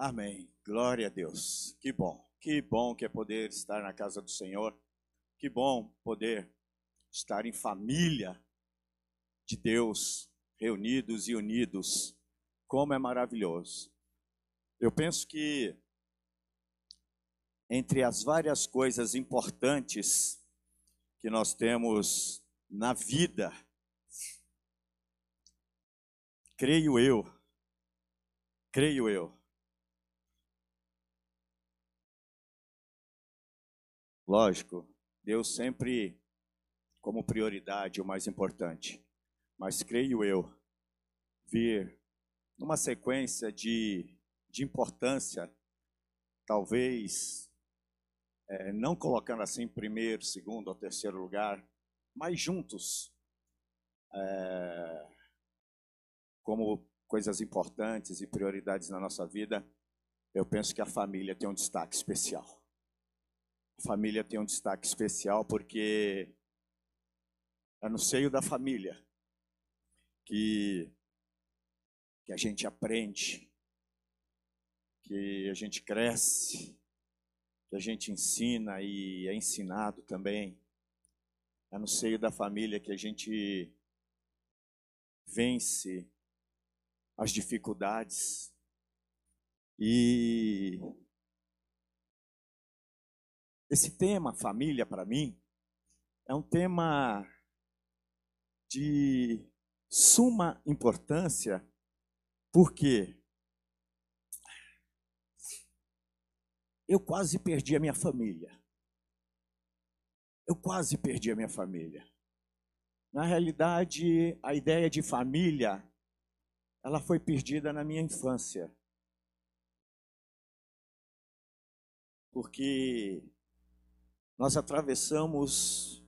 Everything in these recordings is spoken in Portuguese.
Amém. Glória a Deus. Que bom. Que bom que é poder estar na casa do Senhor. Que bom poder estar em família de Deus, reunidos e unidos. Como é maravilhoso. Eu penso que entre as várias coisas importantes que nós temos na vida, creio eu, creio eu, lógico, Deus sempre como prioridade o mais importante, mas creio eu, vir numa sequência de, de importância, talvez é, não colocando assim primeiro, segundo ou terceiro lugar, mas juntos, é, como coisas importantes e prioridades na nossa vida, eu penso que a família tem um destaque especial. Família tem um destaque especial porque é no seio da família que, que a gente aprende, que a gente cresce, que a gente ensina e é ensinado também. É no seio da família que a gente vence as dificuldades. E esse tema, família, para mim, é um tema de suma importância, porque eu quase perdi a minha família. Eu quase perdi a minha família. Na realidade, a ideia de família, ela foi perdida na minha infância. Porque nós atravessamos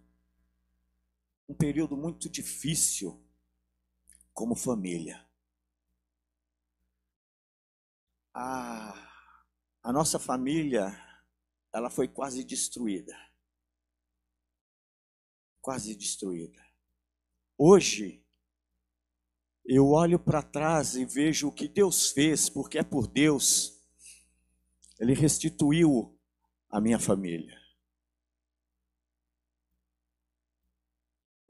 um período muito difícil como família. A, a nossa família, ela foi quase destruída. Quase destruída. Hoje, eu olho para trás e vejo o que Deus fez, porque é por Deus. Ele restituiu a minha família.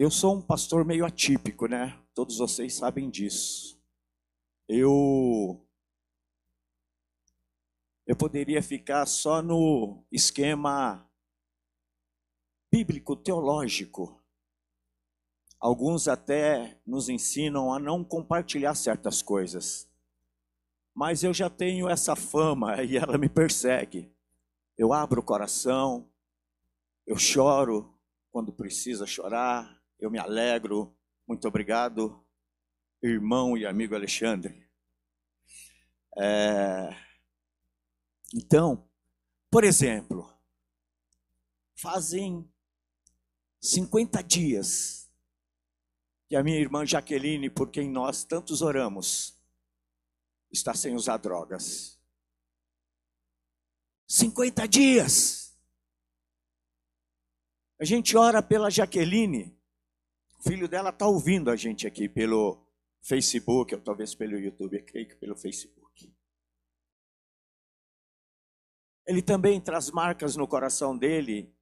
Eu sou um pastor meio atípico, né? Todos vocês sabem disso. Eu eu poderia ficar só no esquema bíblico teológico. Alguns até nos ensinam a não compartilhar certas coisas. Mas eu já tenho essa fama e ela me persegue. Eu abro o coração, eu choro quando precisa chorar, eu me alegro. Muito obrigado, irmão e amigo Alexandre. É... Então, por exemplo, fazem 50 dias que a minha irmã Jaqueline, por quem nós tantos oramos, está sem usar drogas. 50 dias. A gente ora pela Jaqueline o filho dela está ouvindo a gente aqui pelo Facebook, ou talvez pelo YouTube, eu creio que pelo Facebook. Ele também traz marcas no coração dele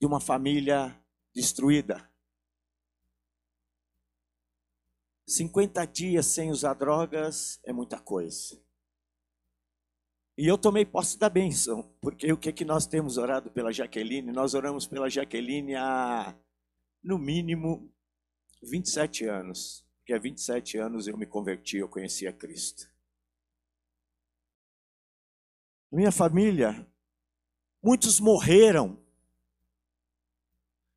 de uma família destruída. 50 dias sem usar drogas é muita coisa. E eu tomei posse da bênção, porque o que, é que nós temos orado pela Jaqueline? Nós oramos pela Jaqueline há, no mínimo, 27 anos, porque há 27 anos eu me converti, eu conheci a Cristo. Minha família, muitos morreram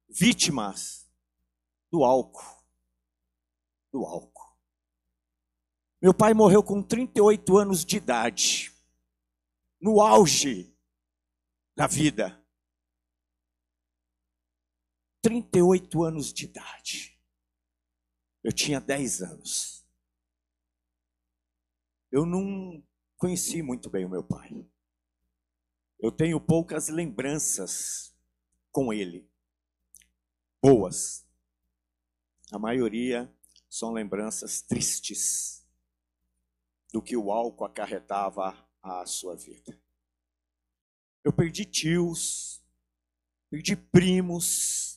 vítimas do álcool. Do álcool. Meu pai morreu com 38 anos de idade, no auge da vida. 38 anos de idade. Eu tinha 10 anos. Eu não conheci muito bem o meu pai. Eu tenho poucas lembranças com ele. Boas. A maioria são lembranças tristes do que o álcool acarretava à sua vida. Eu perdi tios, perdi primos,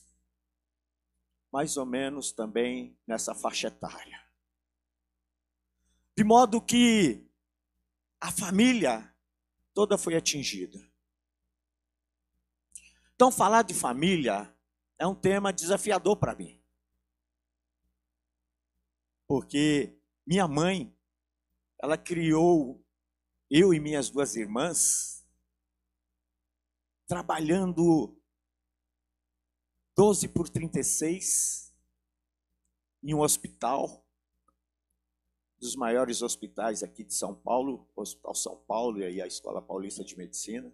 mais ou menos também nessa faixa etária. De modo que a família toda foi atingida. Então, falar de família é um tema desafiador para mim. Porque minha mãe, ela criou eu e minhas duas irmãs trabalhando 12 por 36 em um hospital, dos maiores hospitais aqui de São Paulo, Hospital São Paulo e a Escola Paulista de Medicina,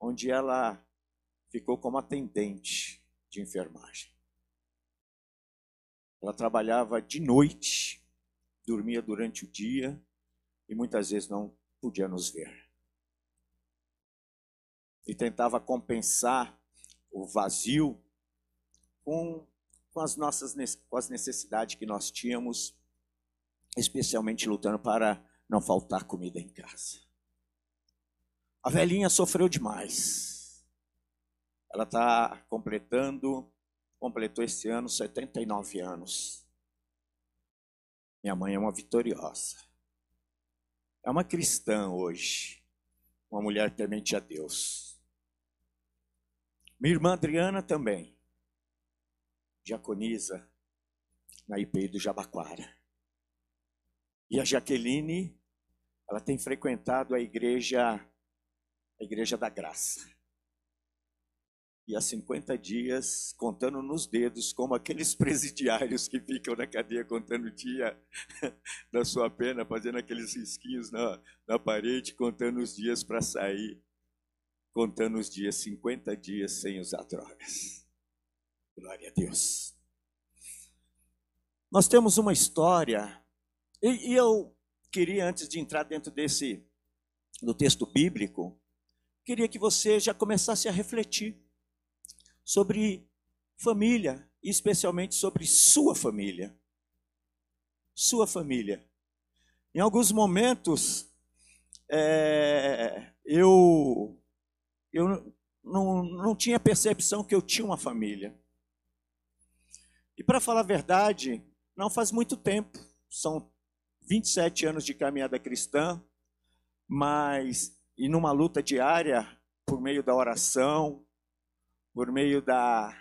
onde ela ficou como atendente de enfermagem. Ela trabalhava de noite, dormia durante o dia e muitas vezes não podia nos ver. E tentava compensar o vazio com, com as nossas com as necessidades que nós tínhamos, especialmente lutando para não faltar comida em casa. A velhinha sofreu demais. Ela está completando, completou esse ano 79 anos. Minha mãe é uma vitoriosa. É uma cristã hoje, uma mulher temente a Deus. Minha irmã Adriana também, diaconisa na IPI do Jabaquara. E a Jaqueline, ela tem frequentado a igreja, a igreja da graça. E há 50 dias, contando nos dedos, como aqueles presidiários que ficam na cadeia contando o dia da sua pena, fazendo aqueles risquinhos na, na parede, contando os dias para sair contando os dias, 50 dias sem usar drogas. Glória a Deus. Nós temos uma história, e, e eu queria, antes de entrar dentro desse, do texto bíblico, queria que você já começasse a refletir sobre família, especialmente sobre sua família. Sua família. Em alguns momentos, é, eu eu não, não tinha percepção que eu tinha uma família. E para falar a verdade, não faz muito tempo, são 27 anos de caminhada cristã, mas e numa luta diária por meio da oração, por meio da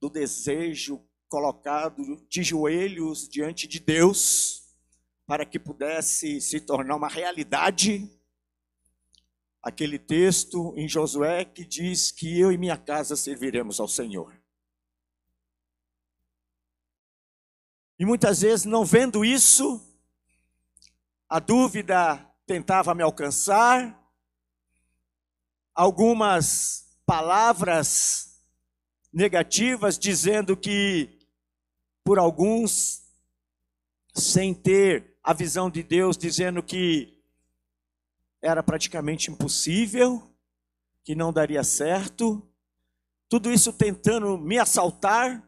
do desejo colocado de joelhos diante de Deus, para que pudesse se tornar uma realidade aquele texto em Josué que diz que eu e minha casa serviremos ao Senhor. E muitas vezes, não vendo isso, a dúvida tentava me alcançar, algumas palavras negativas dizendo que, por alguns, sem ter a visão de Deus, dizendo que era praticamente impossível, que não daria certo. Tudo isso tentando me assaltar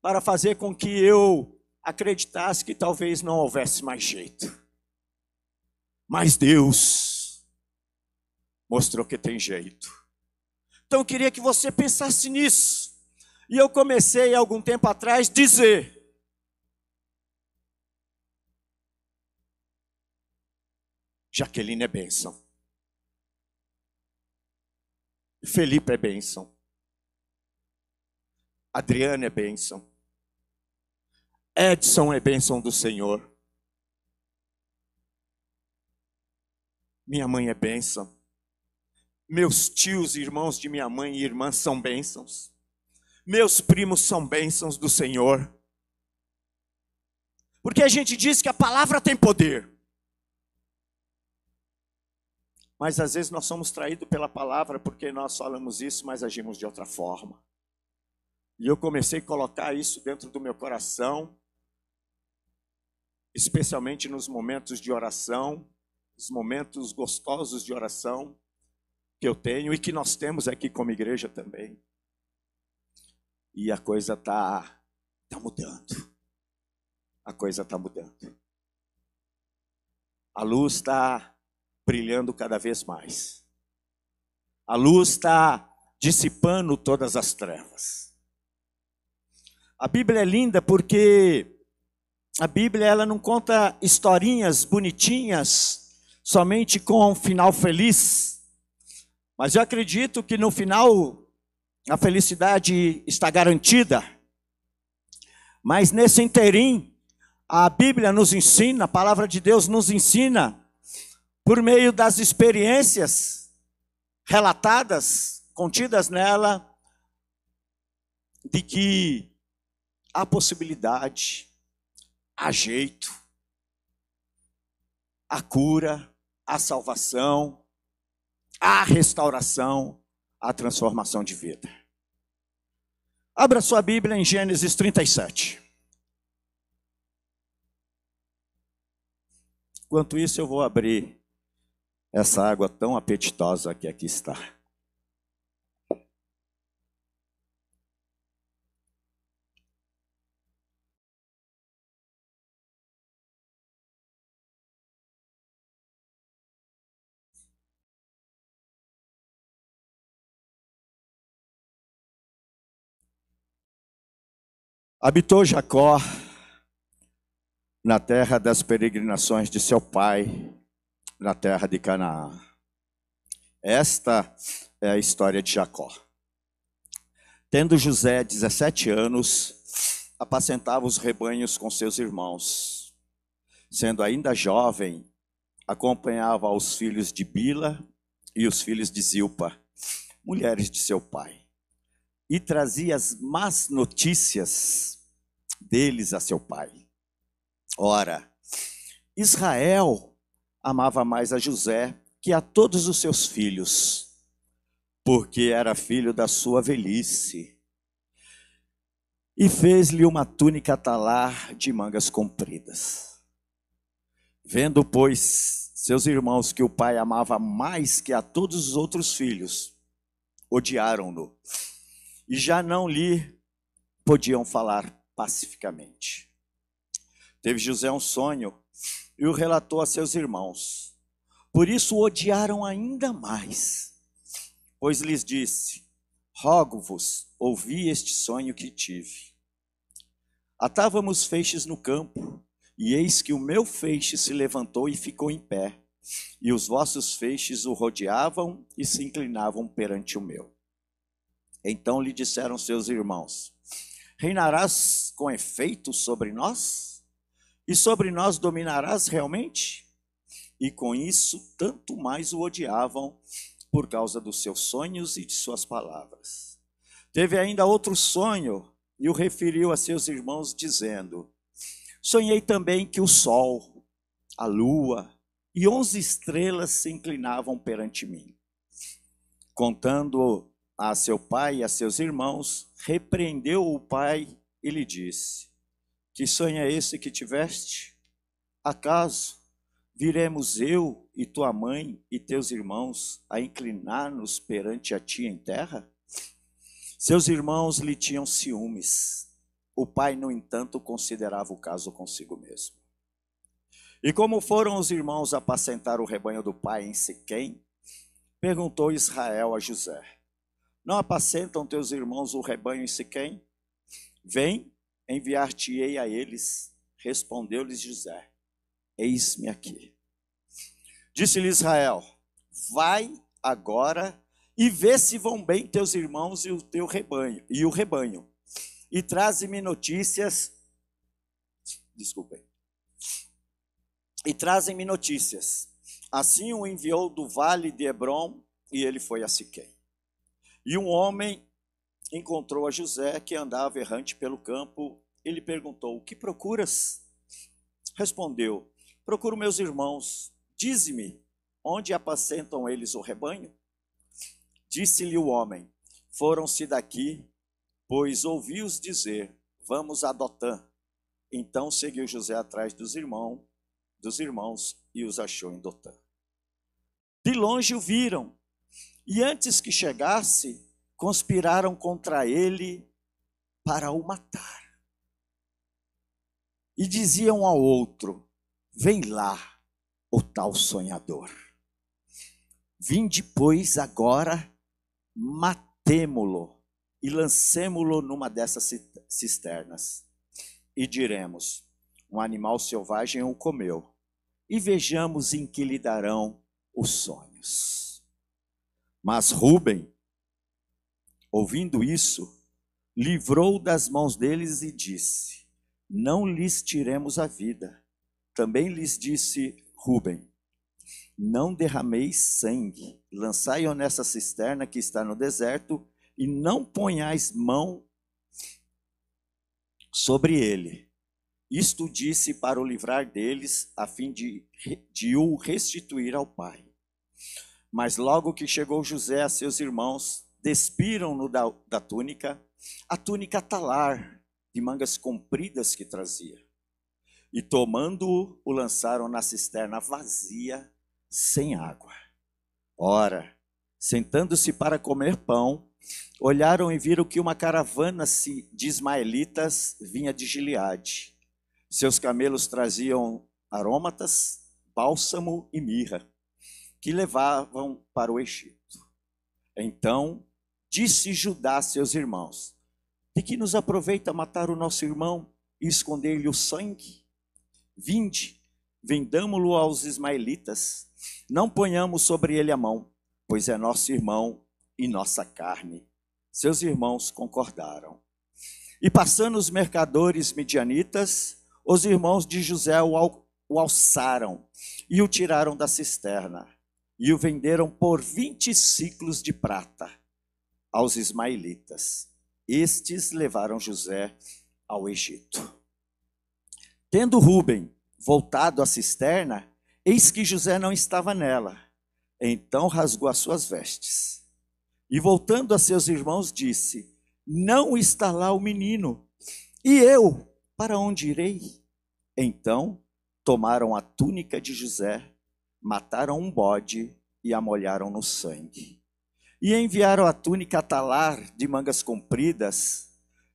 para fazer com que eu acreditasse que talvez não houvesse mais jeito. Mas Deus mostrou que tem jeito. Então eu queria que você pensasse nisso. E eu comecei algum tempo atrás dizer: Jaqueline é bênção. Felipe é bênção. Adriana é bênção. Edson é bênção do Senhor. Minha mãe é bênção. Meus tios, irmãos de minha mãe e irmãs são bênçãos. Meus primos são bênçãos do Senhor. Porque a gente diz que a palavra tem poder. Mas às vezes nós somos traídos pela palavra porque nós falamos isso, mas agimos de outra forma. E eu comecei a colocar isso dentro do meu coração, especialmente nos momentos de oração, os momentos gostosos de oração que eu tenho e que nós temos aqui como igreja também. E a coisa está tá mudando. A coisa está mudando. a luz está brilhando cada vez mais. A luz está dissipando todas as trevas. A Bíblia é linda porque a Bíblia ela não conta historinhas bonitinhas somente com um final feliz. Mas eu acredito que no final a felicidade está garantida. Mas nesse interim, a Bíblia nos ensina, a palavra de Deus nos ensina, por meio das experiências relatadas, contidas nela, de que há possibilidade, há jeito, há cura, há salvação, há restauração, há transformação de vida. Abra sua Bíblia em Gênesis 37. Enquanto isso, eu vou abrir essa água tão apetitosa que aqui está. Habitou Jacó na terra das peregrinações de seu pai, na terra de Canaã. Esta é a história de Jacó. Tendo José 17 anos, apacentava os rebanhos com seus irmãos. Sendo ainda jovem, acompanhava os filhos de Bila e os filhos de Zilpa, mulheres de seu pai e trazia as más notícias deles a seu pai. Ora, Israel amava mais a José que a todos os seus filhos, porque era filho da sua velhice. E fez-lhe uma túnica talar de mangas compridas. Vendo, pois, seus irmãos que o pai amava mais que a todos os outros filhos, odiaram-no e já não lhe podiam falar pacificamente. Teve José um sonho e o relatou a seus irmãos. Por isso o odiaram ainda mais, pois lhes disse: Rogo-vos, ouvi este sonho que tive. Atávamos feixes no campo, e eis que o meu feixe se levantou e ficou em pé, e os vossos feixes o rodeavam e se inclinavam perante o meu. Então lhe disseram seus irmãos: Reinarás com efeito sobre nós? E sobre nós dominarás realmente? E com isso, tanto mais o odiavam por causa dos seus sonhos e de suas palavras. Teve ainda outro sonho e o referiu a seus irmãos, dizendo: Sonhei também que o sol, a lua e onze estrelas se inclinavam perante mim. Contando a seu pai e a seus irmãos, repreendeu o pai e lhe disse: Que sonho é esse que tiveste? Acaso viremos eu e tua mãe e teus irmãos a inclinar-nos perante a ti em terra? Seus irmãos lhe tinham ciúmes. O pai, no entanto, considerava o caso consigo mesmo. E como foram os irmãos apacentar o rebanho do pai em Siquém, perguntou Israel a José: não apacentam teus irmãos o rebanho em Siquém? Vem, enviar-te-ei a eles. Respondeu-lhes José: Eis-me aqui. Disse-lhe Israel: Vai agora e vê se vão bem teus irmãos e o teu rebanho, e o rebanho. E traze-me notícias. Desculpem. E trazem-me notícias. Assim o enviou do vale de Hebron e ele foi a Siquém. E um homem encontrou a José, que andava errante pelo campo, e lhe perguntou: O que procuras? Respondeu: Procuro meus irmãos. Dize-me, onde apacentam eles o rebanho? Disse-lhe o homem: Foram-se daqui, pois ouvi-os dizer: Vamos a Dotã. Então seguiu José atrás dos irmãos, dos irmãos e os achou em Dotã. De longe o viram e antes que chegasse, conspiraram contra ele para o matar. E diziam ao outro: Vem lá, o tal sonhador. Vinde, pois, agora, matemo-lo e lancemo-lo numa dessas cisternas. E diremos: um animal selvagem o comeu, e vejamos em que lhe darão os sonhos. Mas Rubem, ouvindo isso, livrou das mãos deles e disse: Não lhes tiremos a vida. Também lhes disse Rubem: Não derrameis sangue, lançai-o nessa cisterna que está no deserto, e não ponhais mão sobre ele. Isto disse para o livrar deles, a fim de, de o restituir ao pai. Mas logo que chegou José a seus irmãos, despiram-no da, da túnica, a túnica talar, de mangas compridas que trazia. E tomando-o, o lançaram na cisterna vazia, sem água. Ora, sentando-se para comer pão, olharam e viram que uma caravana de ismaelitas vinha de Gileade. Seus camelos traziam aromatas, bálsamo e mirra, que levavam para o Egito. Então disse Judá a seus irmãos: De que nos aproveita matar o nosso irmão e esconder-lhe o sangue? Vinde, vendamo-lo aos ismaelitas, não ponhamos sobre ele a mão, pois é nosso irmão e nossa carne. Seus irmãos concordaram. E passando os mercadores medianitas, os irmãos de José o, al o alçaram e o tiraram da cisterna e o venderam por vinte ciclos de prata aos ismaelitas. Estes levaram José ao Egito. Tendo Rubem voltado à cisterna, eis que José não estava nela. Então rasgou as suas vestes e voltando a seus irmãos, disse: Não está lá o menino. E eu, para onde irei? Então tomaram a túnica de José, mataram um bode e a molharam no sangue. E enviaram a túnica talar de mangas compridas,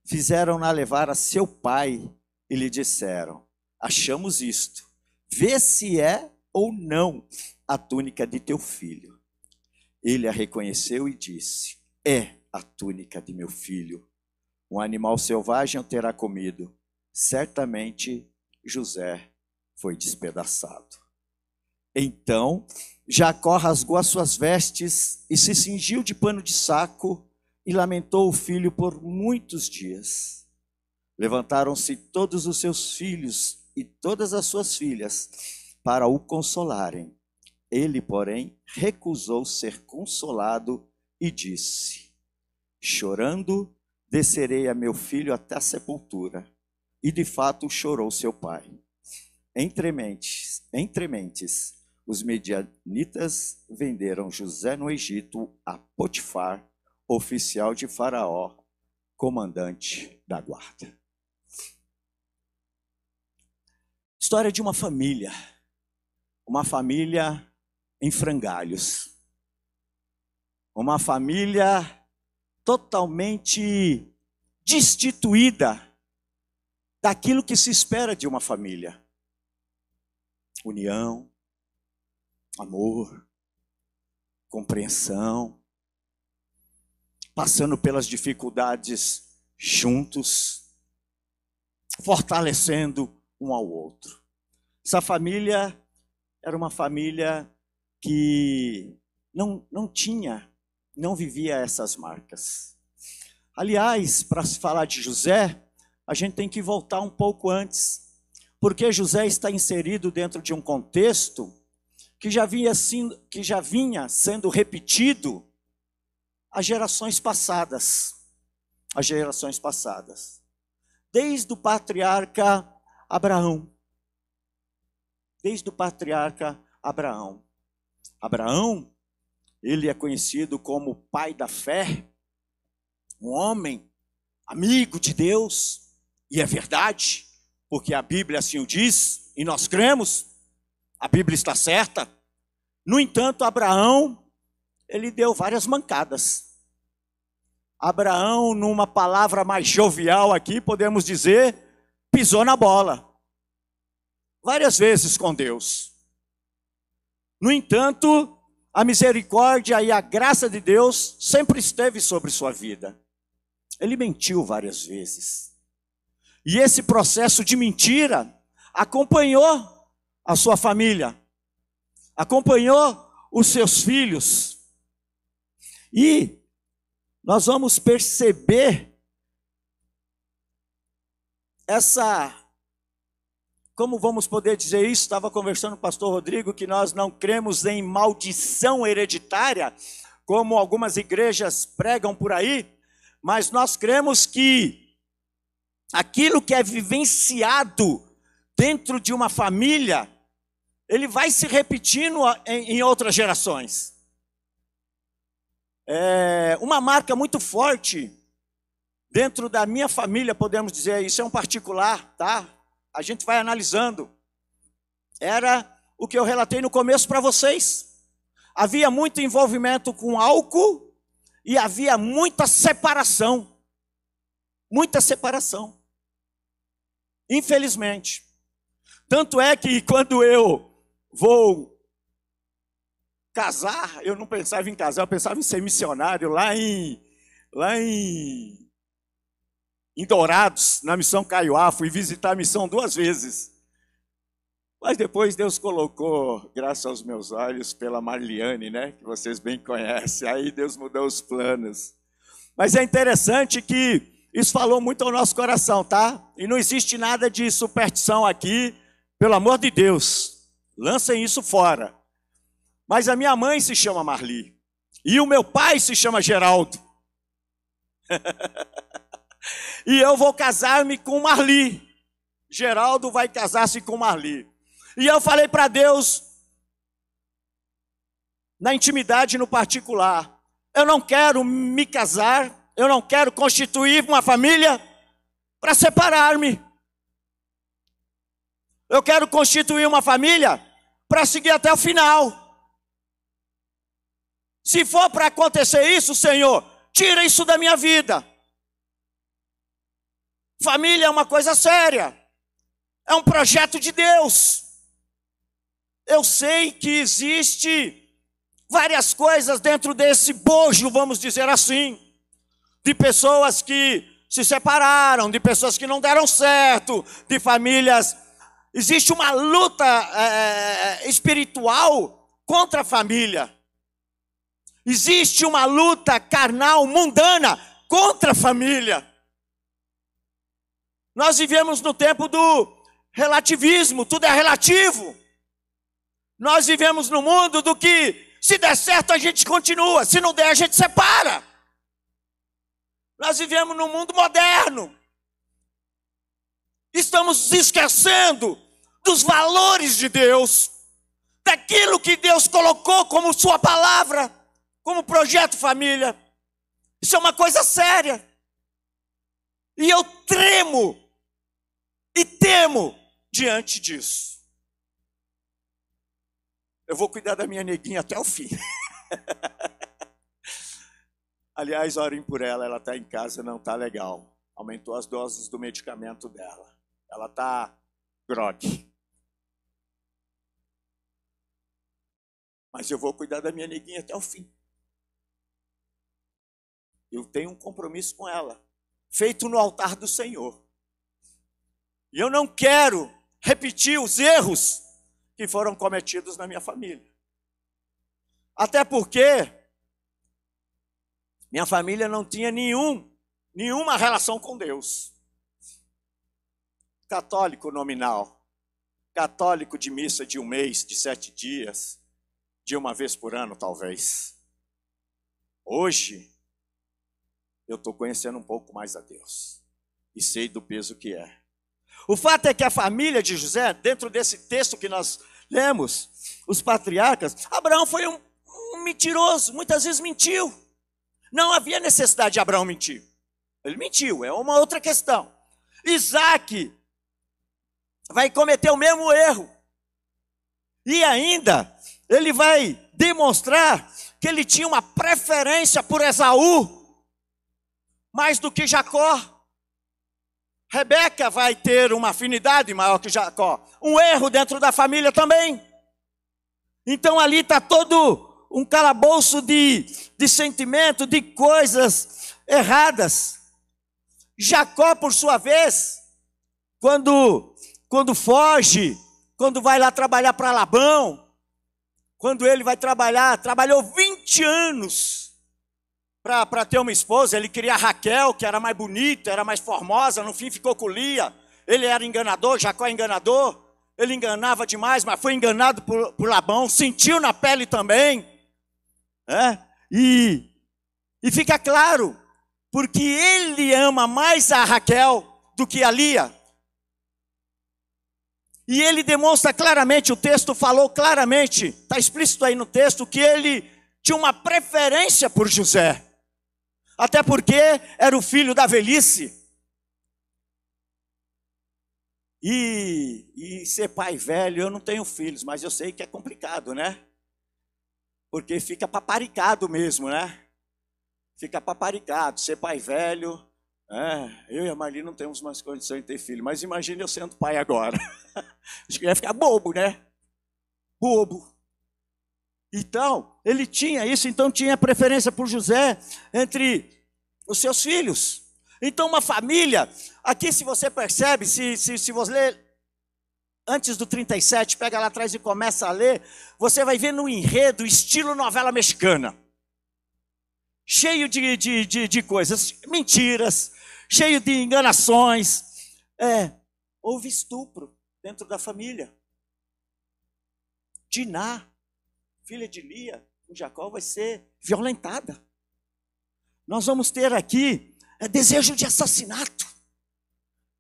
fizeram-na levar a seu pai e lhe disseram: Achamos isto, vê se é ou não a túnica de teu filho. Ele a reconheceu e disse: É a túnica de meu filho. Um animal selvagem o terá comido. Certamente José foi despedaçado. Então Jacó rasgou as suas vestes e se cingiu de pano de saco e lamentou o filho por muitos dias. Levantaram-se todos os seus filhos e todas as suas filhas para o consolarem. Ele, porém, recusou ser consolado e disse: Chorando, descerei a meu filho até a sepultura. E de fato chorou seu pai. Entre mentes, os medianitas venderam José no Egito a Potifar, oficial de Faraó, comandante da guarda. História de uma família. Uma família em frangalhos. Uma família totalmente destituída daquilo que se espera de uma família: união, amor, compreensão, passando pelas dificuldades juntos, fortalecendo um ao outro. Essa família era uma família que não, não tinha, não vivia essas marcas. Aliás, para se falar de José, a gente tem que voltar um pouco antes, porque José está inserido dentro de um contexto que já vinha, que já vinha sendo repetido às gerações passadas. As gerações passadas. Desde o patriarca Abraão. Desde o patriarca Abraão. Abraão, ele é conhecido como pai da fé, um homem amigo de Deus, e é verdade, porque a Bíblia assim o diz, e nós cremos, a Bíblia está certa. No entanto, Abraão, ele deu várias mancadas. Abraão, numa palavra mais jovial aqui, podemos dizer, pisou na bola. Várias vezes com Deus. No entanto, a misericórdia e a graça de Deus sempre esteve sobre sua vida. Ele mentiu várias vezes. E esse processo de mentira acompanhou a sua família, acompanhou os seus filhos. E nós vamos perceber essa como vamos poder dizer isso? Estava conversando com o pastor Rodrigo que nós não cremos em maldição hereditária, como algumas igrejas pregam por aí, mas nós cremos que aquilo que é vivenciado dentro de uma família, ele vai se repetindo em, outras gerações. É uma marca muito forte dentro da minha família, podemos dizer, isso é um particular, tá? a gente vai analisando. Era o que eu relatei no começo para vocês. Havia muito envolvimento com álcool e havia muita separação. Muita separação. Infelizmente. Tanto é que quando eu vou casar, eu não pensava em casar, eu pensava em ser missionário lá em lá em em Dourados, na missão Caiuá, fui visitar a missão duas vezes. Mas depois Deus colocou, graças aos meus olhos, pela Marliane, né, que vocês bem conhecem. Aí Deus mudou os planos. Mas é interessante que isso falou muito ao nosso coração, tá? E não existe nada de superstição aqui, pelo amor de Deus. Lancem isso fora. Mas a minha mãe se chama Marli. E o meu pai se chama Geraldo. e eu vou casar-me com Marli. Geraldo vai casar-se com Marli. E eu falei para Deus, na intimidade, no particular, eu não quero me casar, eu não quero constituir uma família para separar-me. Eu quero constituir uma família para seguir até o final. Se for para acontecer isso, Senhor, tira isso da minha vida. Família é uma coisa séria, é um projeto de Deus. Eu sei que existe várias coisas dentro desse bojo, vamos dizer assim, de pessoas que se separaram, de pessoas que não deram certo, de famílias. Existe uma luta é, espiritual contra a família. Existe uma luta carnal, mundana, contra a família. Nós vivemos no tempo do relativismo, tudo é relativo. Nós vivemos no mundo do que se der certo a gente continua, se não der a gente separa. Nós vivemos num mundo moderno. Estamos esquecendo dos valores de Deus, daquilo que Deus colocou como Sua palavra, como projeto família. Isso é uma coisa séria. E eu tremo e temo diante disso. Eu vou cuidar da minha neguinha até o fim. Aliás, orem por ela, ela está em casa, não está legal. Aumentou as doses do medicamento dela. Ela está grog. Mas eu vou cuidar da minha neguinha até o fim. Eu tenho um compromisso com ela, feito no altar do Senhor. E eu não quero repetir os erros que foram cometidos na minha família. Até porque minha família não tinha nenhum, nenhuma relação com Deus. Católico nominal, católico de missa de um mês, de sete dias, de uma vez por ano, talvez. Hoje, eu estou conhecendo um pouco mais a Deus e sei do peso que é. O fato é que a família de José, dentro desse texto que nós lemos, os patriarcas, Abraão foi um, um mentiroso, muitas vezes mentiu. Não havia necessidade de Abraão mentir. Ele mentiu, é uma outra questão. Isaac vai cometer o mesmo erro. E ainda, ele vai demonstrar que ele tinha uma preferência por Esaú mais do que Jacó. Rebeca vai ter uma afinidade maior que Jacó. Um erro dentro da família também. Então ali está todo um calabouço de, de sentimento, de coisas erradas. Jacó, por sua vez, quando, quando foge, quando vai lá trabalhar para Labão, quando ele vai trabalhar, trabalhou 20 anos para ter uma esposa. Ele queria Raquel, que era mais bonita, era mais formosa, no fim ficou com Lia. Ele era enganador, Jacó é enganador. Ele enganava demais, mas foi enganado por, por Labão, sentiu na pele também. É? E, e fica claro, porque ele ama mais a Raquel do que a Lia. E ele demonstra claramente, o texto falou claramente, está explícito aí no texto, que ele tinha uma preferência por José. Até porque era o filho da velhice. E, e ser pai velho, eu não tenho filhos, mas eu sei que é complicado, né? Porque fica paparicado mesmo, né? Fica paparicado. Ser pai velho, é, eu e a Marli não temos mais condições de ter filho, mas imagine eu sendo pai agora. Acho que ia ficar bobo, né? Bobo. Então, ele tinha isso, então tinha preferência por José entre os seus filhos. Então, uma família, aqui se você percebe, se, se, se você ler antes do 37, pega lá atrás e começa a ler, você vai ver no enredo, estilo novela mexicana. Cheio de, de, de, de coisas, mentiras, cheio de enganações. É, houve estupro dentro da família. Diná, filha de Lia, com Jacó, vai ser violentada. Nós vamos ter aqui é, desejo de assassinato.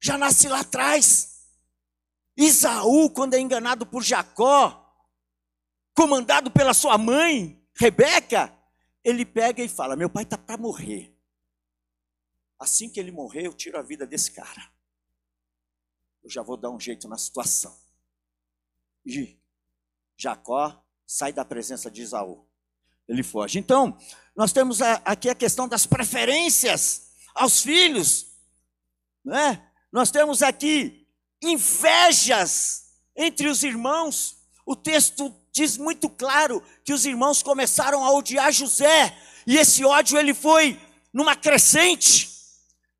Já nasce lá atrás. Isaú, quando é enganado por Jacó, comandado pela sua mãe, Rebeca, ele pega e fala: Meu pai está para morrer. Assim que ele morrer, eu tiro a vida desse cara. Eu já vou dar um jeito na situação. E Jacó sai da presença de Isaú. Ele foge. Então, nós temos aqui a questão das preferências aos filhos. Né? Nós temos aqui invejas entre os irmãos. O texto diz muito claro que os irmãos começaram a odiar José, e esse ódio ele foi numa crescente.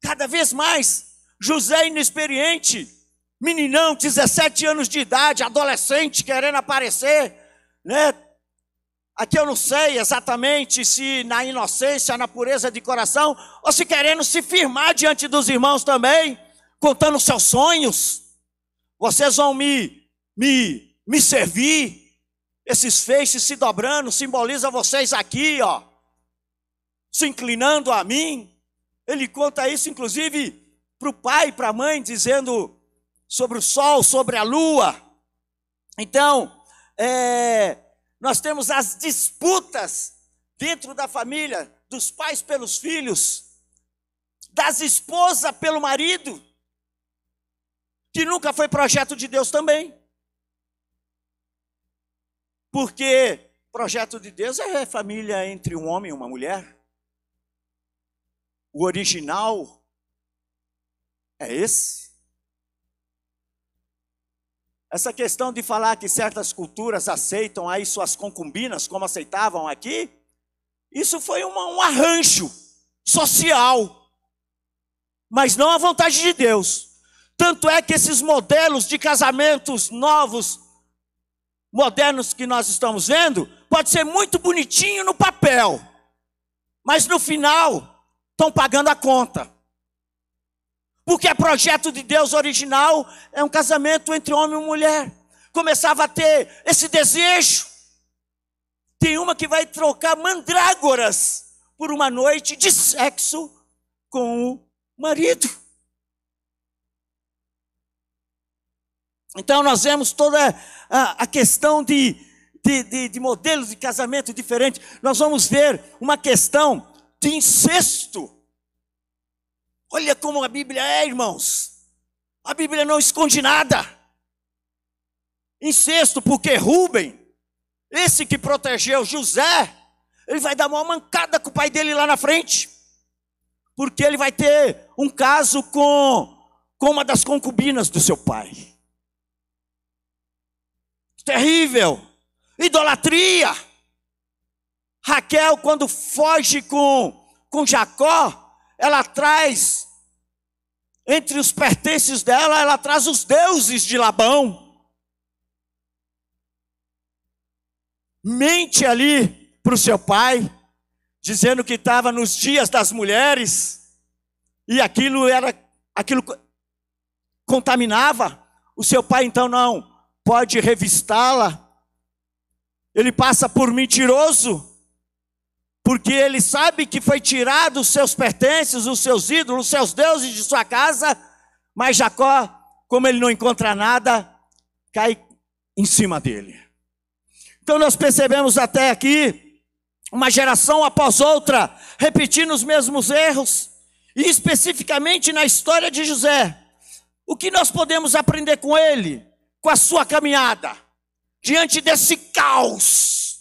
Cada vez mais, José inexperiente, meninão, 17 anos de idade, adolescente, querendo aparecer, né? Aqui eu não sei exatamente se na inocência, na pureza de coração, ou se querendo se firmar diante dos irmãos também, contando seus sonhos. Vocês vão me, me, me servir. Esses feixes se dobrando, simboliza vocês aqui, ó, se inclinando a mim. Ele conta isso, inclusive, para o pai para a mãe, dizendo sobre o sol, sobre a lua. Então, é, nós temos as disputas dentro da família, dos pais pelos filhos, das esposas pelo marido, que nunca foi projeto de Deus também. Porque projeto de Deus é família entre um homem e uma mulher. O original é esse. Essa questão de falar que certas culturas aceitam aí suas concubinas, como aceitavam aqui, isso foi uma, um arranjo social, mas não a vontade de Deus. Tanto é que esses modelos de casamentos novos, modernos que nós estamos vendo, pode ser muito bonitinho no papel, mas no final estão pagando a conta. Porque é projeto de Deus original é um casamento entre homem e mulher. Começava a ter esse desejo. Tem uma que vai trocar mandrágoras por uma noite de sexo com o marido. Então nós vemos toda a, a questão de, de, de, de modelos de casamento diferentes. Nós vamos ver uma questão de incesto. Olha como a Bíblia é, irmãos. A Bíblia não esconde nada. Incesto, porque Rubem, esse que protegeu José, ele vai dar uma mancada com o pai dele lá na frente. Porque ele vai ter um caso com, com uma das concubinas do seu pai. Terrível. idolatria. Raquel, quando foge com, com Jacó, ela traz, entre os pertences dela, ela traz os deuses de Labão. Mente ali para o seu pai, dizendo que estava nos dias das mulheres, e aquilo era, aquilo contaminava. O seu pai então não pode revistá-la. Ele passa por mentiroso, porque ele sabe que foi tirado os seus pertences, os seus ídolos, os seus deuses de sua casa, mas Jacó, como ele não encontra nada, cai em cima dele. Então nós percebemos até aqui uma geração após outra repetindo os mesmos erros, e especificamente na história de José. O que nós podemos aprender com ele, com a sua caminhada, diante desse caos?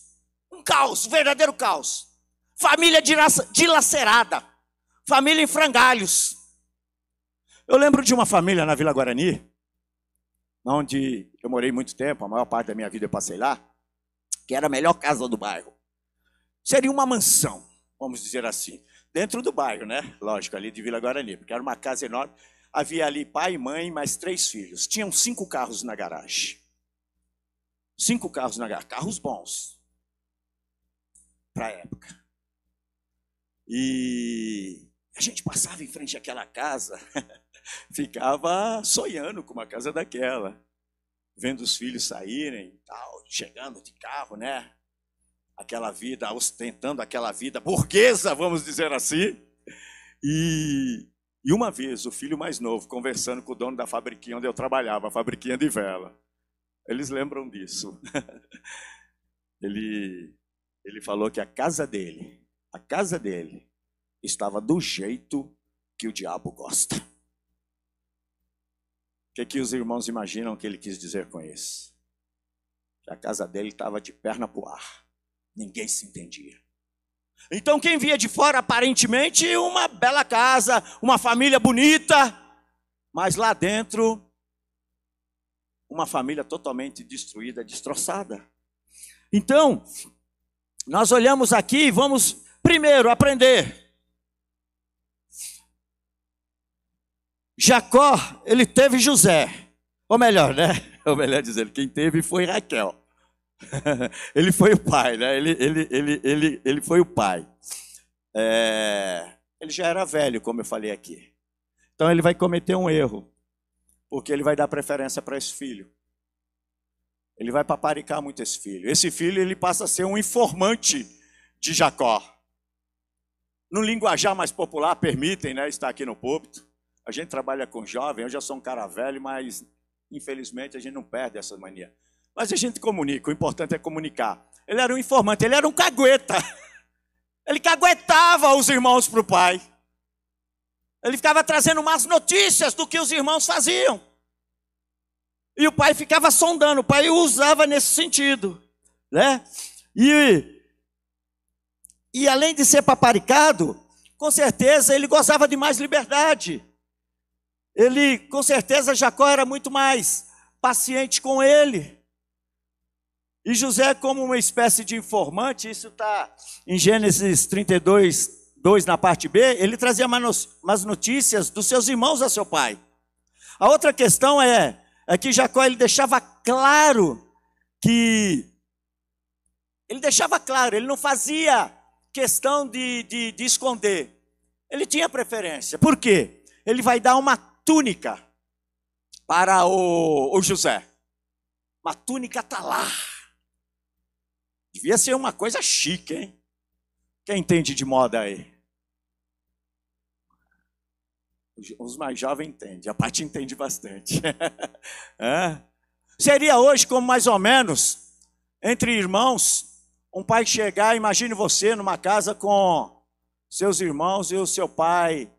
Um caos, um verdadeiro caos. Família dilacerada, família em frangalhos. Eu lembro de uma família na Vila Guarani, onde eu morei muito tempo, a maior parte da minha vida eu passei lá, que era a melhor casa do bairro. Seria uma mansão, vamos dizer assim, dentro do bairro, né? Lógico, ali de Vila Guarani, porque era uma casa enorme. Havia ali pai, mãe, mais três filhos. Tinham cinco carros na garagem. Cinco carros na garagem, carros bons para a época. E a gente passava em frente àquela casa, ficava sonhando com uma casa daquela, vendo os filhos saírem, tal, chegando de carro, né? Aquela vida, ostentando aquela vida burguesa, vamos dizer assim. E e uma vez, o filho mais novo, conversando com o dono da fabriquinha onde eu trabalhava, a fabriquinha de vela. Eles lembram disso. ele, ele falou que a casa dele, a casa dele, estava do jeito que o diabo gosta. O que, que os irmãos imaginam que ele quis dizer com isso? Que a casa dele estava de perna para o ar. Ninguém se entendia. Então, quem via de fora, aparentemente, uma bela casa, uma família bonita, mas lá dentro, uma família totalmente destruída, destroçada. Então, nós olhamos aqui e vamos primeiro aprender. Jacó, ele teve José. Ou melhor, né? Ou melhor dizer, quem teve foi Raquel. ele foi o pai, né? Ele, ele, ele, ele, ele foi o pai. É... Ele já era velho, como eu falei aqui. Então ele vai cometer um erro, porque ele vai dar preferência para esse filho. Ele vai paparicar muito esse filho. Esse filho ele passa a ser um informante de Jacó. No linguajar mais popular, permitem né, estar aqui no púlpito. A gente trabalha com jovem, eu já sou um cara velho, mas infelizmente a gente não perde essa mania. Mas a gente comunica, o importante é comunicar. Ele era um informante, ele era um cagueta. Ele caguetava os irmãos para o pai. Ele ficava trazendo más notícias do que os irmãos faziam. E o pai ficava sondando, o pai usava nesse sentido. Né? E, e além de ser paparicado, com certeza ele gozava de mais liberdade. Ele, com certeza, Jacó era muito mais paciente com ele. E José, como uma espécie de informante, isso está em Gênesis 32, 2 na parte B, ele trazia mais notícias dos seus irmãos a seu pai. A outra questão é, é que Jacó ele deixava claro que. Ele deixava claro, ele não fazia questão de, de, de esconder. Ele tinha preferência. Por quê? Ele vai dar uma túnica para o, o José. Uma túnica talar. Devia ser uma coisa chique, hein? Quem entende de moda aí? Os mais jovens entendem, a parte entende bastante. é? Seria hoje como mais ou menos, entre irmãos, um pai chegar, imagine você numa casa com seus irmãos e o seu pai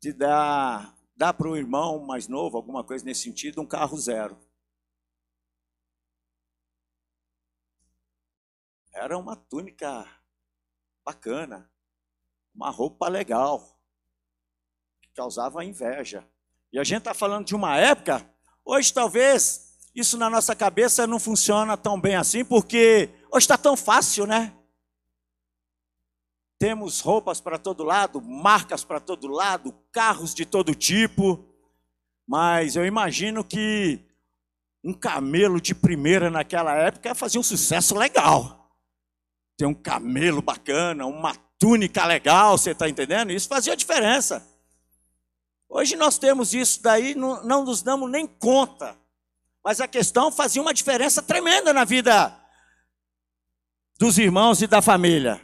te dá, dá para o irmão mais novo, alguma coisa nesse sentido, um carro zero. Era uma túnica bacana, uma roupa legal, que causava inveja. E a gente está falando de uma época, hoje talvez isso na nossa cabeça não funciona tão bem assim, porque hoje está tão fácil, né? Temos roupas para todo lado, marcas para todo lado, carros de todo tipo, mas eu imagino que um camelo de primeira naquela época fazia um sucesso legal. Ter um camelo bacana, uma túnica legal, você está entendendo? Isso fazia diferença. Hoje nós temos isso daí, não, não nos damos nem conta. Mas a questão fazia uma diferença tremenda na vida dos irmãos e da família.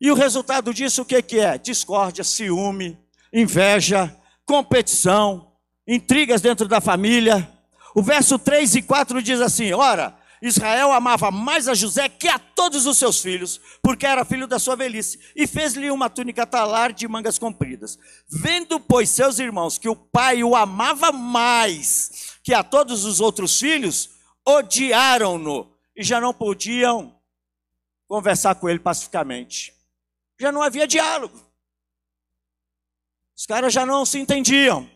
E o resultado disso o que, que é? Discórdia, ciúme, inveja, competição, intrigas dentro da família. O verso 3 e 4 diz assim: Ora, Israel amava mais a José que a todos os seus filhos, porque era filho da sua velhice, e fez-lhe uma túnica talar de mangas compridas. Vendo, pois, seus irmãos que o pai o amava mais que a todos os outros filhos, odiaram-no e já não podiam conversar com ele pacificamente já não havia diálogo. Os caras já não se entendiam.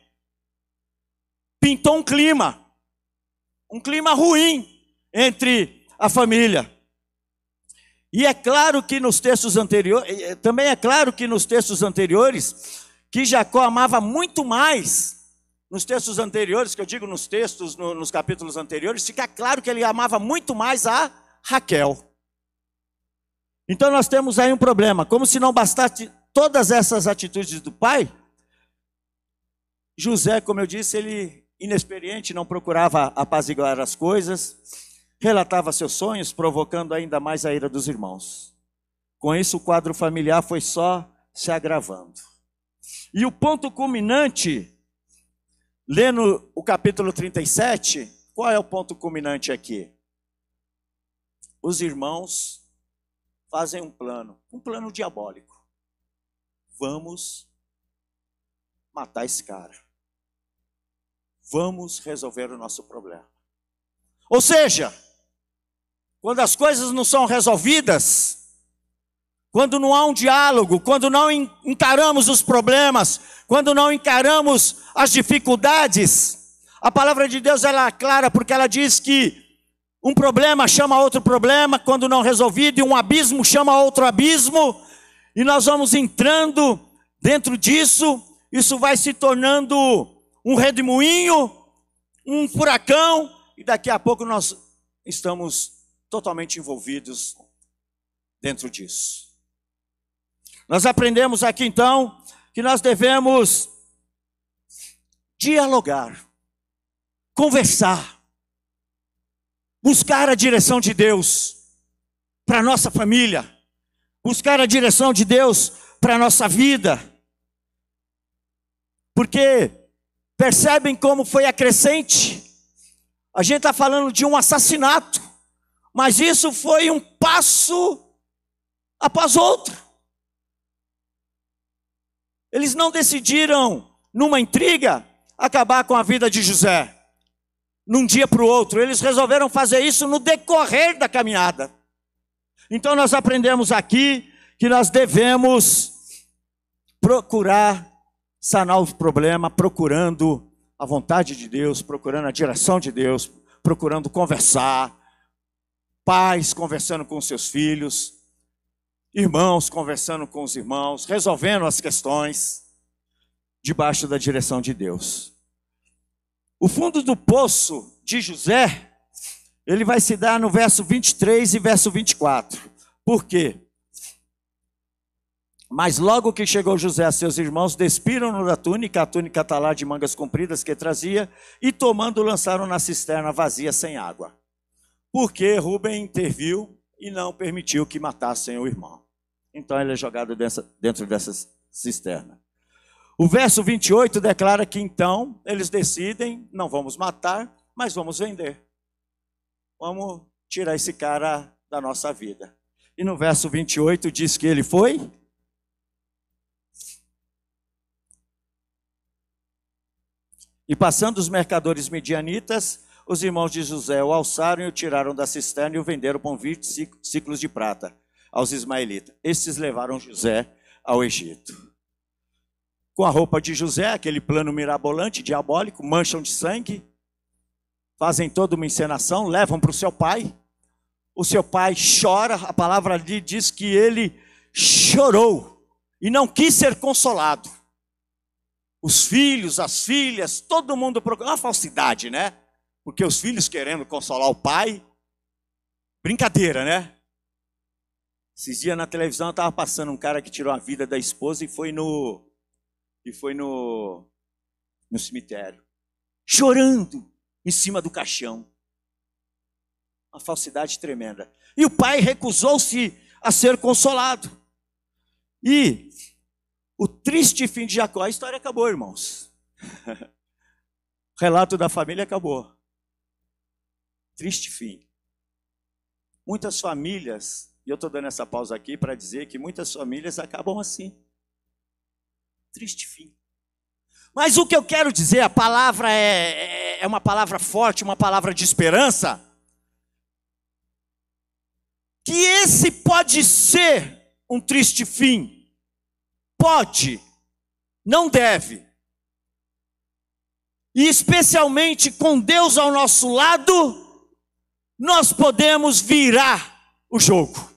Pintou um clima, um clima ruim entre a família. E é claro que nos textos anteriores, também é claro que nos textos anteriores, que Jacó amava muito mais, nos textos anteriores, que eu digo nos textos, no, nos capítulos anteriores, fica claro que ele amava muito mais a Raquel. Então nós temos aí um problema. Como se não bastasse todas essas atitudes do pai, José, como eu disse, ele inexperiente, não procurava apaziguar as coisas, relatava seus sonhos, provocando ainda mais a ira dos irmãos. Com isso, o quadro familiar foi só se agravando. E o ponto culminante, lendo o capítulo 37, qual é o ponto culminante aqui? Os irmãos fazem um plano, um plano diabólico. Vamos matar esse cara. Vamos resolver o nosso problema. Ou seja, quando as coisas não são resolvidas, quando não há um diálogo, quando não encaramos os problemas, quando não encaramos as dificuldades, a palavra de Deus ela é clara porque ela diz que um problema chama outro problema, quando não resolvido, e um abismo chama outro abismo, e nós vamos entrando dentro disso, isso vai se tornando um redemoinho, um furacão, e daqui a pouco nós estamos totalmente envolvidos dentro disso. Nós aprendemos aqui então que nós devemos dialogar, conversar, buscar a direção de Deus para nossa família, buscar a direção de Deus para nossa vida. Porque percebem como foi a crescente? A gente está falando de um assassinato, mas isso foi um passo após outro. Eles não decidiram, numa intriga, acabar com a vida de José num dia para o outro. Eles resolveram fazer isso no decorrer da caminhada. Então nós aprendemos aqui que nós devemos procurar sanar o problema, procurando a vontade de Deus, procurando a direção de Deus, procurando conversar, pais conversando com seus filhos, irmãos conversando com os irmãos, resolvendo as questões debaixo da direção de Deus. O fundo do poço de José, ele vai se dar no verso 23 e verso 24. Por quê? Mas logo que chegou José a seus irmãos, despiram-no da túnica, a túnica talar de mangas compridas que trazia, e tomando lançaram na cisterna vazia sem água. Porque Rubem interviu e não permitiu que matassem o irmão. Então ele é jogado dentro dessa cisterna. O verso 28 declara que então eles decidem: não vamos matar, mas vamos vender. Vamos tirar esse cara da nossa vida. E no verso 28 diz que ele foi. E passando os mercadores medianitas, os irmãos de José o alçaram e o tiraram da cisterna e o venderam por 20 ciclos de prata aos ismaelitas. Estes levaram José ao Egito com a roupa de José, aquele plano mirabolante, diabólico, mancham de sangue. fazem toda uma encenação, levam para o seu pai. O seu pai chora, a palavra ali diz que ele chorou e não quis ser consolado. Os filhos, as filhas, todo mundo procura. Uma falsidade, né? Porque os filhos querendo consolar o pai. Brincadeira, né? Esses dias na televisão estava passando um cara que tirou a vida da esposa e foi no. E foi no. No cemitério. Chorando em cima do caixão. Uma falsidade tremenda. E o pai recusou-se a ser consolado. E o triste fim de Jacó, a história acabou, irmãos. o relato da família acabou. Triste fim. Muitas famílias, e eu estou dando essa pausa aqui para dizer que muitas famílias acabam assim. Triste fim. Mas o que eu quero dizer, a palavra é, é, é uma palavra forte, uma palavra de esperança. Que esse pode ser um triste fim. Pode, não deve. E especialmente com Deus ao nosso lado, nós podemos virar o jogo.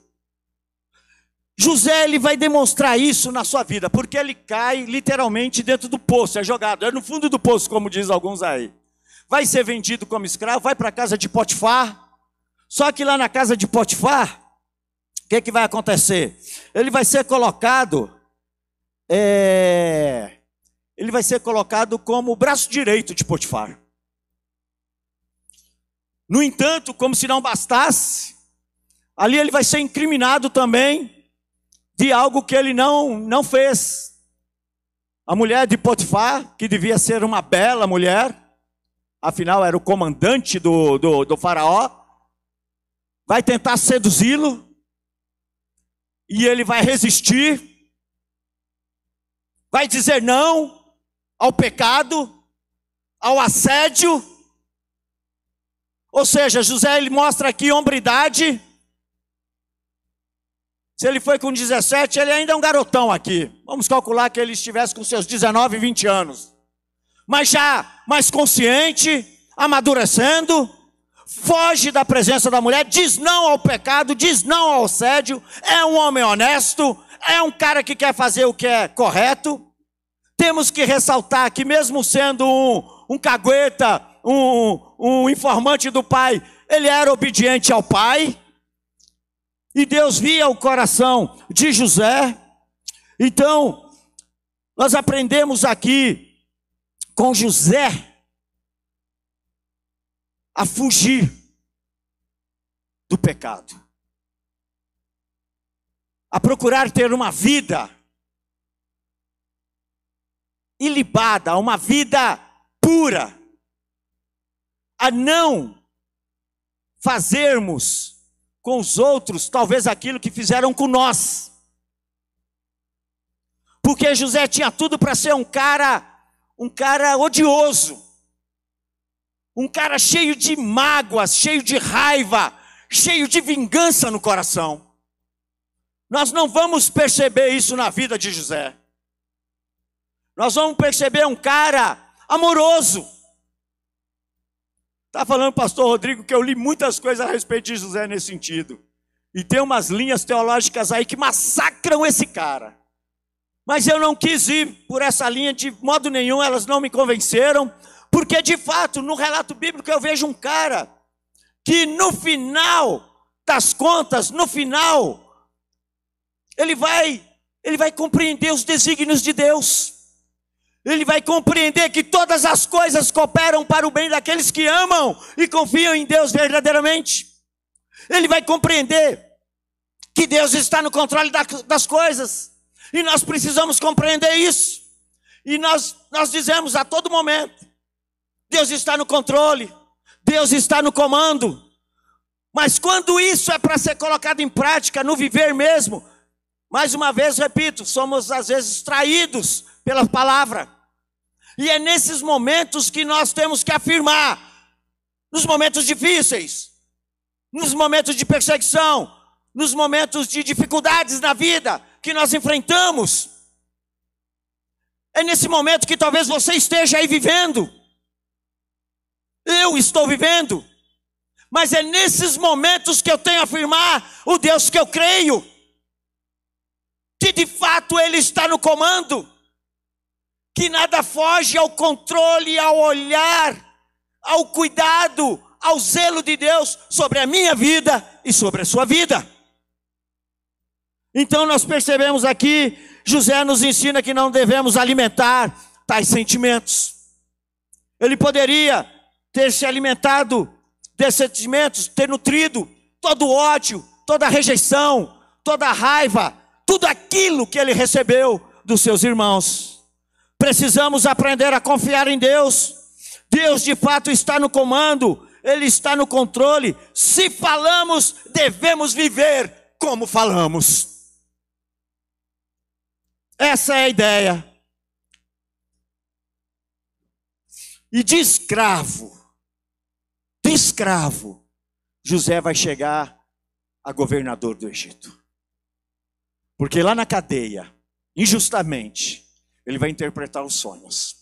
José ele vai demonstrar isso na sua vida, porque ele cai literalmente dentro do poço, é jogado, é no fundo do poço, como diz alguns aí. Vai ser vendido como escravo, vai para a casa de Potifar. Só que lá na casa de Potifar, o que, que vai acontecer? Ele vai ser colocado, é, ele vai ser colocado como o braço direito de Potifar. No entanto, como se não bastasse, ali ele vai ser incriminado também de algo que ele não, não fez. A mulher de Potifar, que devia ser uma bela mulher, afinal era o comandante do, do, do faraó, vai tentar seduzi-lo, e ele vai resistir, vai dizer não ao pecado, ao assédio. Ou seja, José ele mostra aqui hombridade, se ele foi com 17, ele ainda é um garotão aqui. Vamos calcular que ele estivesse com seus 19, 20 anos. Mas já mais consciente, amadurecendo, foge da presença da mulher, diz não ao pecado, diz não ao assédio, é um homem honesto, é um cara que quer fazer o que é correto. Temos que ressaltar que, mesmo sendo um, um cagueta, um, um informante do pai, ele era obediente ao pai. E Deus via o coração de José. Então, nós aprendemos aqui com José a fugir do pecado, a procurar ter uma vida ilibada, uma vida pura, a não fazermos com os outros, talvez aquilo que fizeram com nós. Porque José tinha tudo para ser um cara, um cara odioso, um cara cheio de mágoas, cheio de raiva, cheio de vingança no coração. Nós não vamos perceber isso na vida de José. Nós vamos perceber um cara amoroso, Está falando, pastor Rodrigo, que eu li muitas coisas a respeito de José nesse sentido. E tem umas linhas teológicas aí que massacram esse cara. Mas eu não quis ir por essa linha de modo nenhum, elas não me convenceram, porque de fato, no relato bíblico, eu vejo um cara que no final das contas, no final, ele vai, ele vai compreender os desígnios de Deus ele vai compreender que todas as coisas cooperam para o bem daqueles que amam e confiam em Deus verdadeiramente. Ele vai compreender que Deus está no controle das coisas. E nós precisamos compreender isso. E nós, nós dizemos a todo momento: Deus está no controle, Deus está no comando. Mas quando isso é para ser colocado em prática, no viver mesmo, mais uma vez repito, somos às vezes traídos pela palavra. E é nesses momentos que nós temos que afirmar, nos momentos difíceis, nos momentos de perseguição, nos momentos de dificuldades na vida que nós enfrentamos. É nesse momento que talvez você esteja aí vivendo. Eu estou vivendo. Mas é nesses momentos que eu tenho a afirmar o Deus que eu creio. Que de fato Ele está no comando. Que nada foge ao controle, ao olhar, ao cuidado, ao zelo de Deus sobre a minha vida e sobre a sua vida. Então nós percebemos aqui, José nos ensina que não devemos alimentar tais sentimentos. Ele poderia ter se alimentado desses sentimentos, ter nutrido todo o ódio, toda a rejeição, toda a raiva, tudo aquilo que ele recebeu dos seus irmãos. Precisamos aprender a confiar em Deus. Deus de fato está no comando, Ele está no controle. Se falamos, devemos viver como falamos. Essa é a ideia. E de escravo, de escravo, José vai chegar a governador do Egito. Porque lá na cadeia, injustamente, ele vai interpretar os sonhos.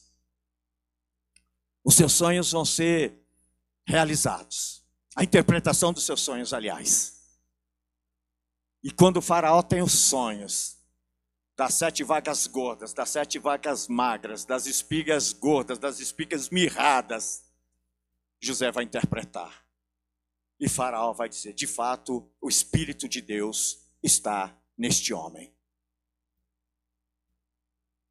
Os seus sonhos vão ser realizados. A interpretação dos seus sonhos, aliás. E quando o faraó tem os sonhos, das sete vacas gordas, das sete vacas magras, das espigas gordas, das espigas mirradas, José vai interpretar. E Faraó vai dizer: de fato, o Espírito de Deus está neste homem.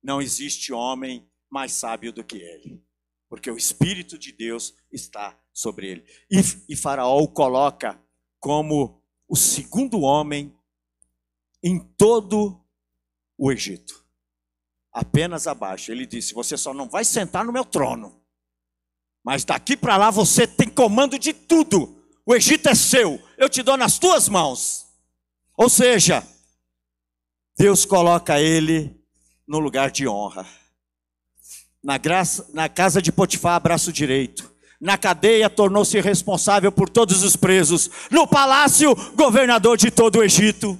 Não existe homem mais sábio do que ele, porque o Espírito de Deus está sobre ele. E, e Faraó o coloca como o segundo homem em todo o Egito. Apenas abaixo. Ele disse: Você só não vai sentar no meu trono, mas daqui para lá você tem comando de tudo. O Egito é seu, eu te dou nas tuas mãos. Ou seja, Deus coloca ele no lugar de honra. Na, graça, na casa de Potifar, braço direito. Na cadeia, tornou-se responsável por todos os presos. No palácio, governador de todo o Egito.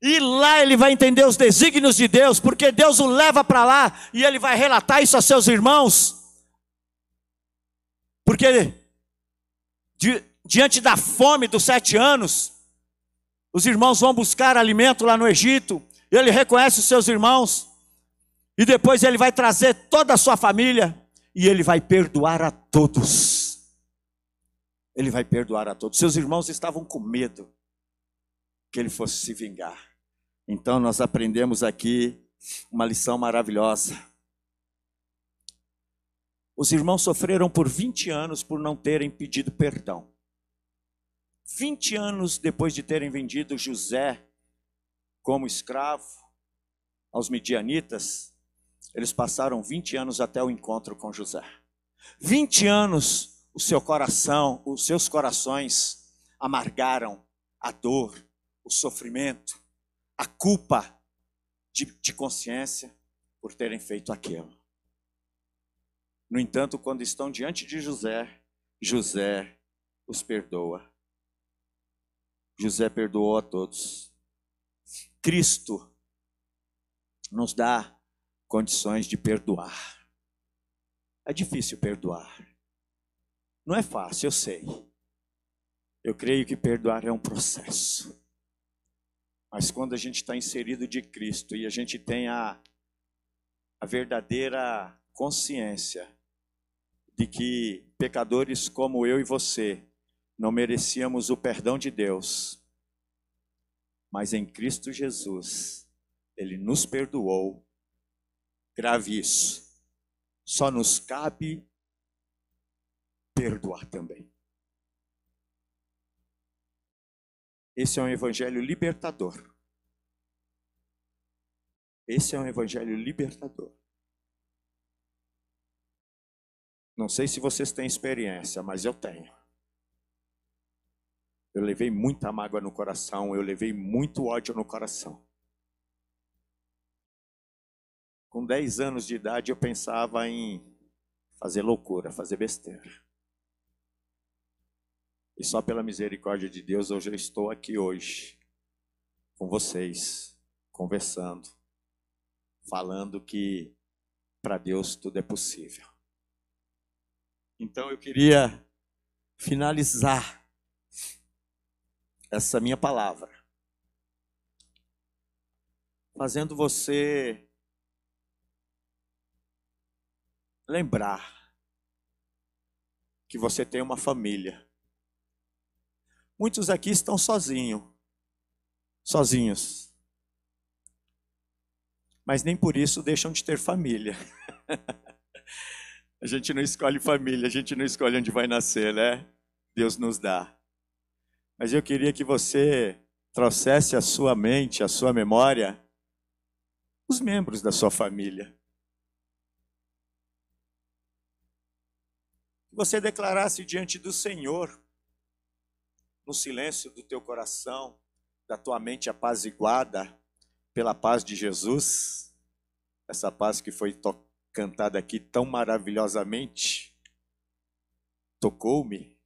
E lá ele vai entender os desígnios de Deus, porque Deus o leva para lá e ele vai relatar isso a seus irmãos. Porque di, diante da fome dos sete anos, os irmãos vão buscar alimento lá no Egito, ele reconhece os seus irmãos, e depois ele vai trazer toda a sua família, e ele vai perdoar a todos. Ele vai perdoar a todos. Seus irmãos estavam com medo que ele fosse se vingar. Então nós aprendemos aqui uma lição maravilhosa. Os irmãos sofreram por 20 anos por não terem pedido perdão. 20 anos depois de terem vendido José como escravo aos midianitas, eles passaram 20 anos até o encontro com José. 20 anos o seu coração, os seus corações amargaram a dor, o sofrimento, a culpa de, de consciência por terem feito aquilo. No entanto, quando estão diante de José, José os perdoa. José perdoou a todos. Cristo nos dá condições de perdoar. É difícil perdoar. Não é fácil, eu sei. Eu creio que perdoar é um processo. Mas quando a gente está inserido de Cristo e a gente tem a, a verdadeira consciência de que pecadores como eu e você não merecíamos o perdão de Deus, mas em Cristo Jesus, Ele nos perdoou. Grave isso. Só nos cabe perdoar também. Esse é um evangelho libertador. Esse é um evangelho libertador. Não sei se vocês têm experiência, mas eu tenho. Eu levei muita mágoa no coração, eu levei muito ódio no coração. Com 10 anos de idade eu pensava em fazer loucura, fazer besteira. E só pela misericórdia de Deus hoje eu estou aqui hoje com vocês, conversando, falando que para Deus tudo é possível. Então eu queria finalizar essa minha palavra fazendo você lembrar que você tem uma família. Muitos aqui estão sozinhos, sozinhos. Mas nem por isso deixam de ter família. a gente não escolhe família, a gente não escolhe onde vai nascer, né? Deus nos dá. Mas eu queria que você trouxesse à sua mente, à sua memória, os membros da sua família. Você declarasse diante do Senhor, no silêncio do teu coração, da tua mente apaziguada pela paz de Jesus, essa paz que foi cantada aqui tão maravilhosamente, tocou-me,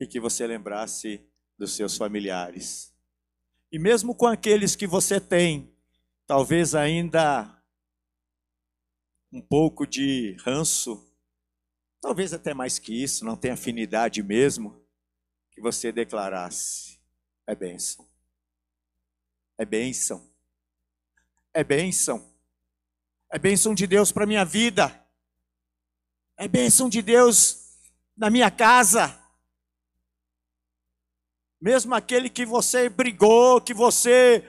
e que você lembrasse dos seus familiares e mesmo com aqueles que você tem, talvez ainda um pouco de ranço, talvez até mais que isso, não tem afinidade mesmo, que você declarasse: é bênção. É bênção. É bênção. É bênção de Deus para minha vida. É bênção de Deus na minha casa mesmo aquele que você brigou, que você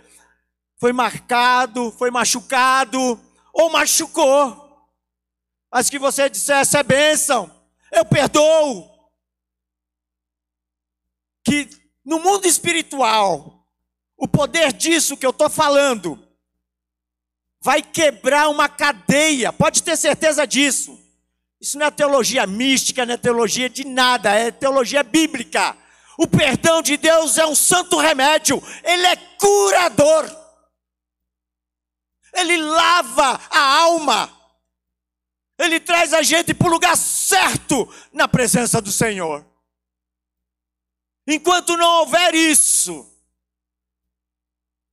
foi marcado, foi machucado ou machucou, mas que você dissesse é bênção, eu perdoo. Que no mundo espiritual, o poder disso que eu estou falando, vai quebrar uma cadeia, pode ter certeza disso. Isso não é teologia mística, não é teologia de nada, é teologia bíblica. O perdão de Deus é um santo remédio, ele é curador. Ele lava a alma. Ele traz a gente para o lugar certo na presença do Senhor. Enquanto não houver isso,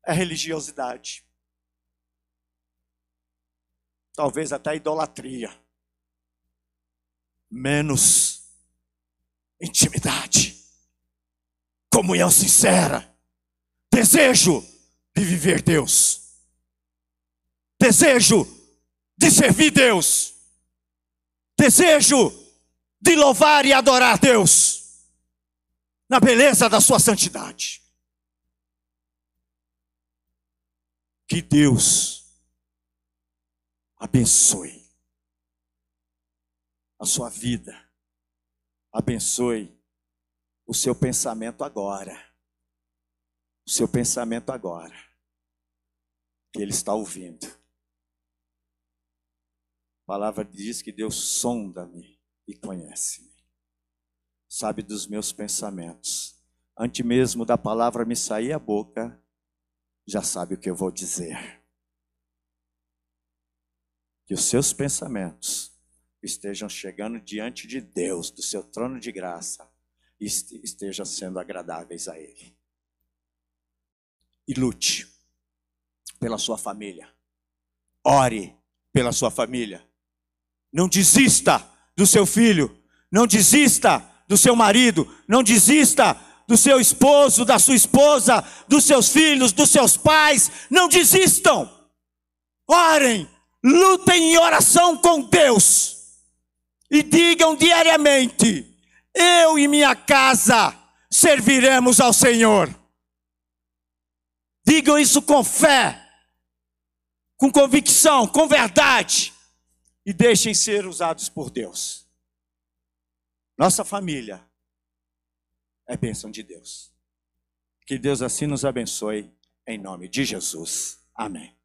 é religiosidade. Talvez até idolatria. Menos intimidade comunhão sincera, desejo de viver Deus, desejo de servir Deus, desejo de louvar e adorar Deus, na beleza da Sua santidade. Que Deus abençoe a sua vida, abençoe o seu pensamento agora. O seu pensamento agora. Que ele está ouvindo. A palavra diz que Deus sonda-me e conhece-me. Sabe dos meus pensamentos. Antes mesmo da palavra me sair a boca, já sabe o que eu vou dizer. Que os seus pensamentos estejam chegando diante de Deus, do seu trono de graça esteja sendo agradáveis a Ele. E lute pela sua família. Ore pela sua família. Não desista do seu filho. Não desista do seu marido. Não desista do seu esposo, da sua esposa, dos seus filhos, dos seus pais. Não desistam. Orem. Lutem em oração com Deus. E digam diariamente: eu e minha casa serviremos ao Senhor. Digam isso com fé, com convicção, com verdade, e deixem ser usados por Deus. Nossa família é bênção de Deus. Que Deus assim nos abençoe, em nome de Jesus. Amém.